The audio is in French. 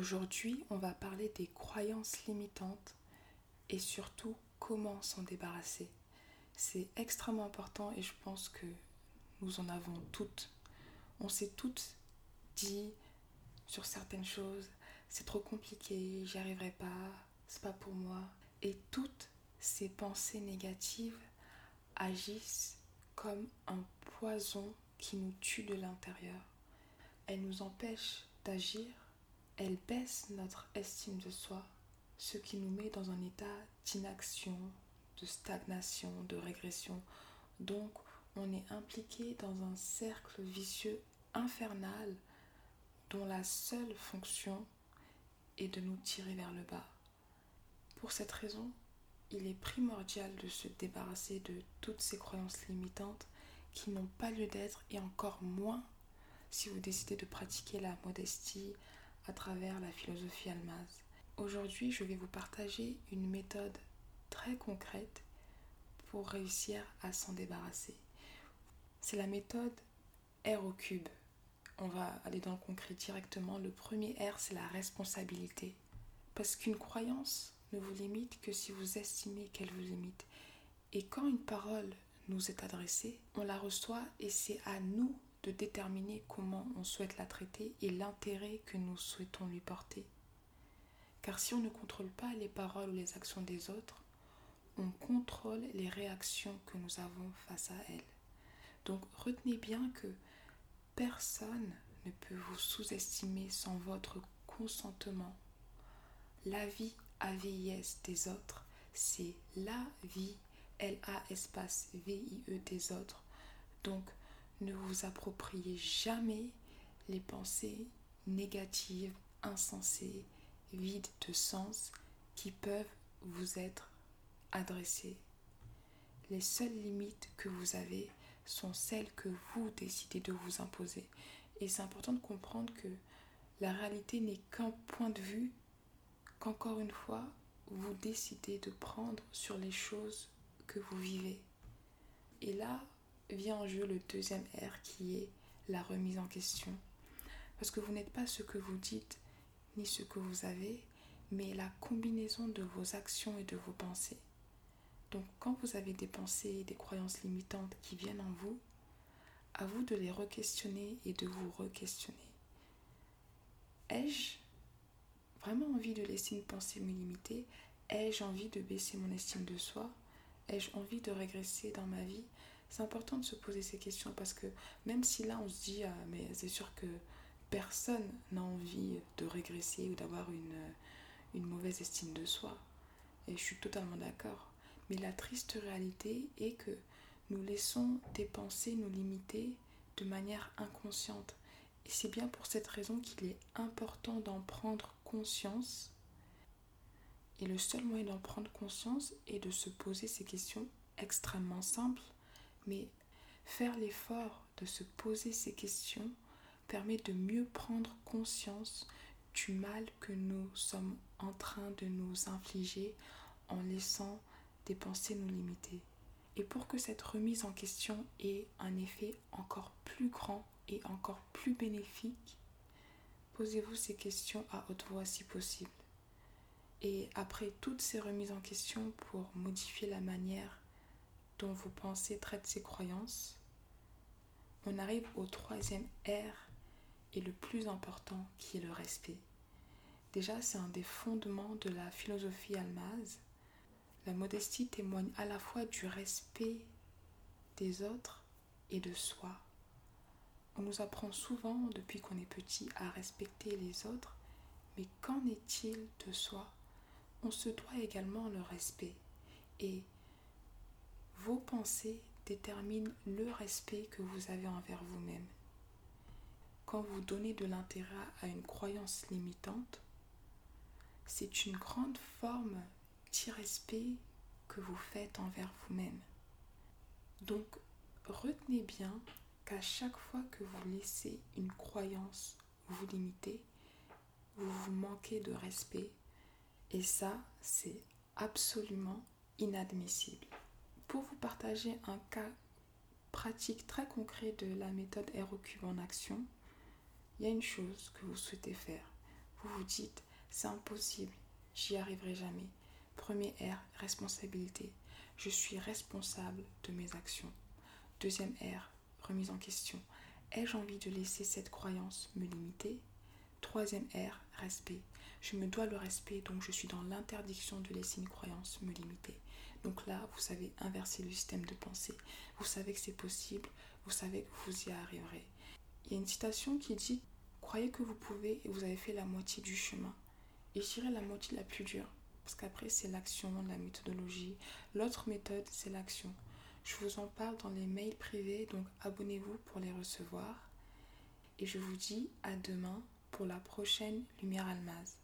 Aujourd'hui, on va parler des croyances limitantes et surtout comment s'en débarrasser. C'est extrêmement important et je pense que nous en avons toutes. On s'est toutes dit sur certaines choses, c'est trop compliqué, j'y arriverai pas, c'est pas pour moi. Et toutes ces pensées négatives agissent comme un poison qui nous tue de l'intérieur. Elles nous empêchent d'agir, elles baissent notre estime de soi, ce qui nous met dans un état d'inaction, de stagnation, de régression. Donc, on est impliqué dans un cercle vicieux infernal dont la seule fonction est de nous tirer vers le bas. Pour cette raison, il est primordial de se débarrasser de toutes ces croyances limitantes qui n'ont pas lieu d'être et encore moins si vous décidez de pratiquer la modestie à travers la philosophie almaz. Aujourd'hui, je vais vous partager une méthode très concrète pour réussir à s'en débarrasser. C'est la méthode R au cube. On va aller dans le concret directement. Le premier R, c'est la responsabilité. Parce qu'une croyance ne vous limite que si vous estimez qu'elle vous limite. Et quand une parole nous est adressée, on la reçoit et c'est à nous de déterminer comment on souhaite la traiter et l'intérêt que nous souhaitons lui porter. Car si on ne contrôle pas les paroles ou les actions des autres, on contrôle les réactions que nous avons face à elles. Donc retenez bien que personne ne peut vous sous-estimer sans votre consentement. La vie AVIS des autres, c'est la vie L-A espace V-I-E des autres. Donc ne vous appropriez jamais les pensées négatives, insensées, vides de sens qui peuvent vous être adressées. Les seules limites que vous avez sont celles que vous décidez de vous imposer. Et c'est important de comprendre que la réalité n'est qu'un point de vue qu'encore une fois, vous décidez de prendre sur les choses que vous vivez. Et là vient en jeu le deuxième R qui est la remise en question. Parce que vous n'êtes pas ce que vous dites ni ce que vous avez, mais la combinaison de vos actions et de vos pensées. Donc quand vous avez des pensées et des croyances limitantes qui viennent en vous, à vous de les re-questionner et de vous re-questionner. Ai-je vraiment envie de laisser une pensée me limiter Ai-je envie de baisser mon estime de soi? Ai-je envie de régresser dans ma vie? C'est important de se poser ces questions parce que même si là on se dit ah, mais c'est sûr que personne n'a envie de régresser ou d'avoir une, une mauvaise estime de soi. Et je suis totalement d'accord. Mais la triste réalité est que nous laissons des pensées nous limiter de manière inconsciente. Et c'est bien pour cette raison qu'il est important d'en prendre conscience. Et le seul moyen d'en prendre conscience est de se poser ces questions extrêmement simples. Mais faire l'effort de se poser ces questions permet de mieux prendre conscience du mal que nous sommes en train de nous infliger en laissant des pensées nous limiter. Et pour que cette remise en question ait un effet encore plus grand et encore plus bénéfique, posez-vous ces questions à haute voix si possible. Et après toutes ces remises en question pour modifier la manière dont vos pensées traitent ces croyances, on arrive au troisième R et le plus important qui est le respect. Déjà, c'est un des fondements de la philosophie almaz la modestie témoigne à la fois du respect des autres et de soi. On nous apprend souvent depuis qu'on est petit à respecter les autres, mais qu'en est-il de soi? On se doit également le respect et vos pensées déterminent le respect que vous avez envers vous-même. Quand vous donnez de l'intérêt à une croyance limitante, c'est une grande forme respect que vous faites envers vous-même. Donc, retenez bien qu'à chaque fois que vous laissez une croyance vous limiter, vous vous manquez de respect. Et ça, c'est absolument inadmissible. Pour vous partager un cas pratique très concret de la méthode ROQ en action, il y a une chose que vous souhaitez faire. vous vous dites c'est impossible, j'y arriverai jamais. Premier R, responsabilité. Je suis responsable de mes actions. Deuxième R, remise en question. Ai-je envie de laisser cette croyance me limiter? Troisième R, respect. Je me dois le respect, donc je suis dans l'interdiction de laisser une croyance me limiter. Donc là, vous savez inverser le système de pensée. Vous savez que c'est possible, vous savez que vous y arriverez. Il y a une citation qui dit Croyez que vous pouvez et vous avez fait la moitié du chemin. Et je la moitié la plus dure. Parce qu'après, c'est l'action, la méthodologie. L'autre méthode, c'est l'action. Je vous en parle dans les mails privés, donc abonnez-vous pour les recevoir. Et je vous dis à demain pour la prochaine Lumière Almaz.